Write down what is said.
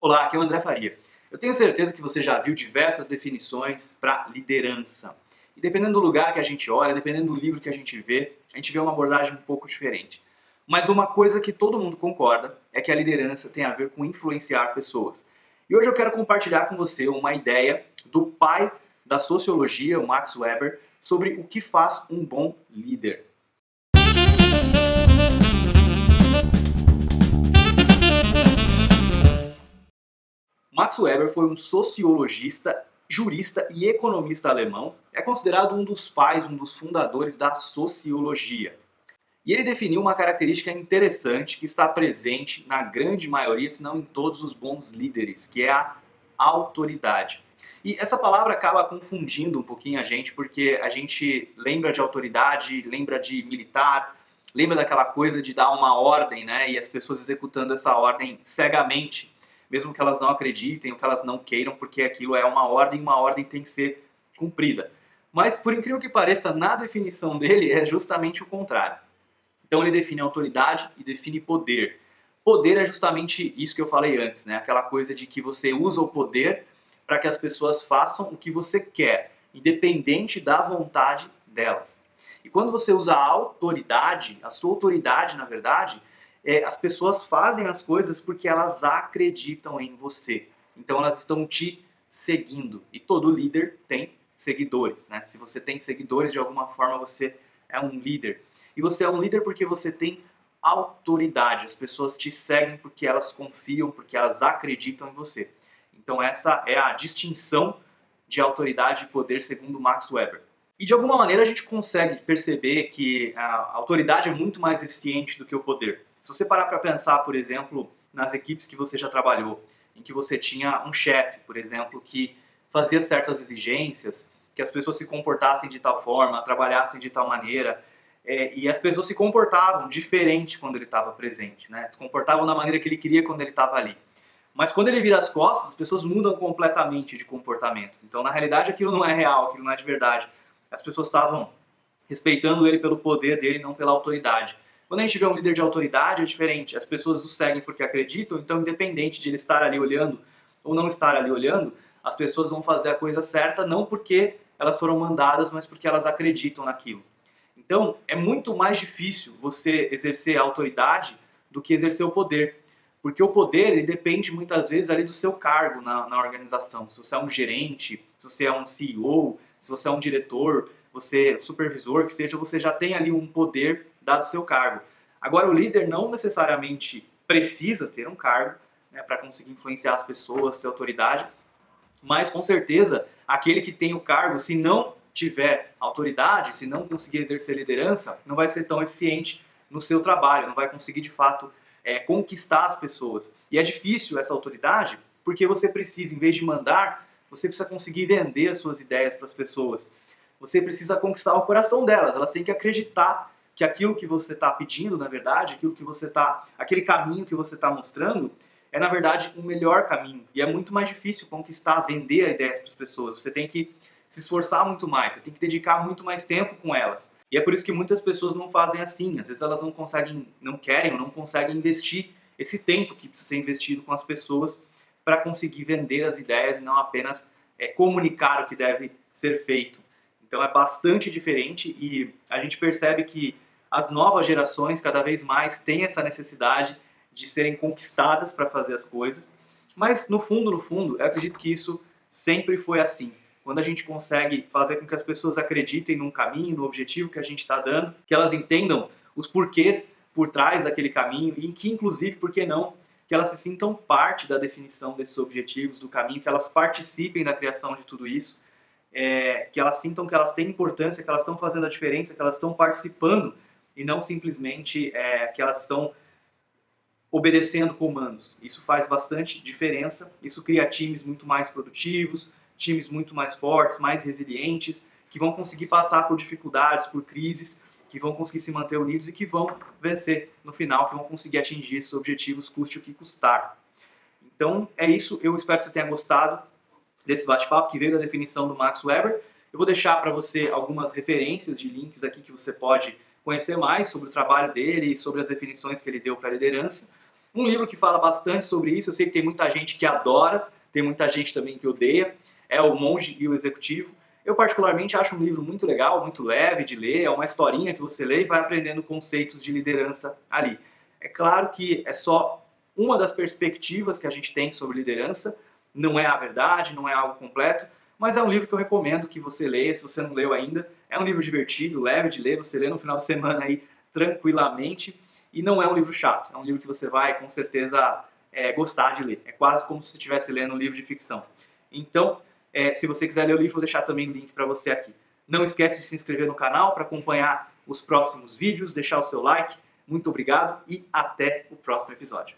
Olá, aqui é o André Faria. Eu tenho certeza que você já viu diversas definições para liderança. E dependendo do lugar que a gente olha, dependendo do livro que a gente vê, a gente vê uma abordagem um pouco diferente. Mas uma coisa que todo mundo concorda é que a liderança tem a ver com influenciar pessoas. E hoje eu quero compartilhar com você uma ideia do pai da sociologia, o Max Weber, sobre o que faz um bom líder. Max Weber foi um sociologista, jurista e economista alemão. É considerado um dos pais, um dos fundadores da sociologia. E ele definiu uma característica interessante que está presente na grande maioria, se não em todos os bons líderes, que é a autoridade. E essa palavra acaba confundindo um pouquinho a gente, porque a gente lembra de autoridade, lembra de militar, lembra daquela coisa de dar uma ordem, né? E as pessoas executando essa ordem cegamente mesmo que elas não acreditem ou que elas não queiram, porque aquilo é uma ordem uma ordem tem que ser cumprida. Mas, por incrível que pareça, na definição dele é justamente o contrário. Então ele define autoridade e define poder. Poder é justamente isso que eu falei antes, né? Aquela coisa de que você usa o poder para que as pessoas façam o que você quer, independente da vontade delas. E quando você usa a autoridade, a sua autoridade, na verdade, é, as pessoas fazem as coisas porque elas acreditam em você. Então elas estão te seguindo. E todo líder tem seguidores. Né? Se você tem seguidores, de alguma forma você é um líder. E você é um líder porque você tem autoridade. As pessoas te seguem porque elas confiam, porque elas acreditam em você. Então essa é a distinção de autoridade e poder segundo Max Weber. E de alguma maneira a gente consegue perceber que a autoridade é muito mais eficiente do que o poder. Se você parar para pensar, por exemplo, nas equipes que você já trabalhou, em que você tinha um chefe, por exemplo, que fazia certas exigências, que as pessoas se comportassem de tal forma, trabalhassem de tal maneira, é, e as pessoas se comportavam diferente quando ele estava presente, né? Se comportavam da maneira que ele queria quando ele estava ali. Mas quando ele vira as costas, as pessoas mudam completamente de comportamento. Então, na realidade, aquilo não é real, aquilo não é de verdade. As pessoas estavam respeitando ele pelo poder dele, não pela autoridade. Quando a gente vê um líder de autoridade, é diferente. As pessoas o seguem porque acreditam, então, independente de ele estar ali olhando ou não estar ali olhando, as pessoas vão fazer a coisa certa não porque elas foram mandadas, mas porque elas acreditam naquilo. Então, é muito mais difícil você exercer a autoridade do que exercer o poder. Porque o poder ele depende muitas vezes ali do seu cargo na, na organização. Se você é um gerente, se você é um CEO, se você é um diretor, você é supervisor, que seja, você já tem ali um poder dado o seu cargo. Agora, o líder não necessariamente precisa ter um cargo né, para conseguir influenciar as pessoas, ter autoridade, mas com certeza aquele que tem o cargo, se não tiver autoridade, se não conseguir exercer liderança, não vai ser tão eficiente no seu trabalho, não vai conseguir de fato é, conquistar as pessoas. E é difícil essa autoridade porque você precisa, em vez de mandar, você precisa conseguir vender as suas ideias para as pessoas. Você precisa conquistar o coração delas, elas têm que acreditar que aquilo que você está pedindo, na verdade, aquilo que você está, aquele caminho que você está mostrando, é na verdade o melhor caminho. E é muito mais difícil conquistar, vender a ideia para as pessoas. Você tem que se esforçar muito mais, você tem que dedicar muito mais tempo com elas. E é por isso que muitas pessoas não fazem assim. Às vezes elas não conseguem, não querem ou não conseguem investir esse tempo que precisa ser investido com as pessoas para conseguir vender as ideias e não apenas é, comunicar o que deve ser feito. Então é bastante diferente e a gente percebe que as novas gerações cada vez mais têm essa necessidade de serem conquistadas para fazer as coisas. Mas no fundo, no fundo, eu acredito que isso sempre foi assim. Quando a gente consegue fazer com que as pessoas acreditem num caminho, no objetivo que a gente está dando, que elas entendam os porquês por trás daquele caminho e que, inclusive, por que não, que elas se sintam parte da definição desses objetivos, do caminho, que elas participem da criação de tudo isso, é, que elas sintam que elas têm importância, que elas estão fazendo a diferença, que elas estão participando e não simplesmente é, que elas estão obedecendo comandos. Isso faz bastante diferença, isso cria times muito mais produtivos, times muito mais fortes, mais resilientes, que vão conseguir passar por dificuldades, por crises, que vão conseguir se manter unidos e que vão vencer no final, que vão conseguir atingir esses objetivos, custe o que custar. Então é isso, eu espero que você tenha gostado desse bate-papo que veio da definição do Max Weber. Eu vou deixar para você algumas referências de links aqui que você pode conhecer mais sobre o trabalho dele e sobre as definições que ele deu para a liderança. Um livro que fala bastante sobre isso, eu sei que tem muita gente que adora, tem muita gente também que odeia, é O Monge e o Executivo. Eu particularmente acho um livro muito legal, muito leve de ler, é uma historinha que você lê e vai aprendendo conceitos de liderança ali. É claro que é só uma das perspectivas que a gente tem sobre liderança, não é a verdade, não é algo completo, mas é um livro que eu recomendo que você leia, se você não leu ainda. É um livro divertido, leve de ler, você lê no final de semana aí tranquilamente e não é um livro chato, é um livro que você vai com certeza é, gostar de ler. É quase como se estivesse lendo um livro de ficção. Então, é, se você quiser ler o livro, vou deixar também o link para você aqui. Não esquece de se inscrever no canal para acompanhar os próximos vídeos, deixar o seu like. Muito obrigado e até o próximo episódio.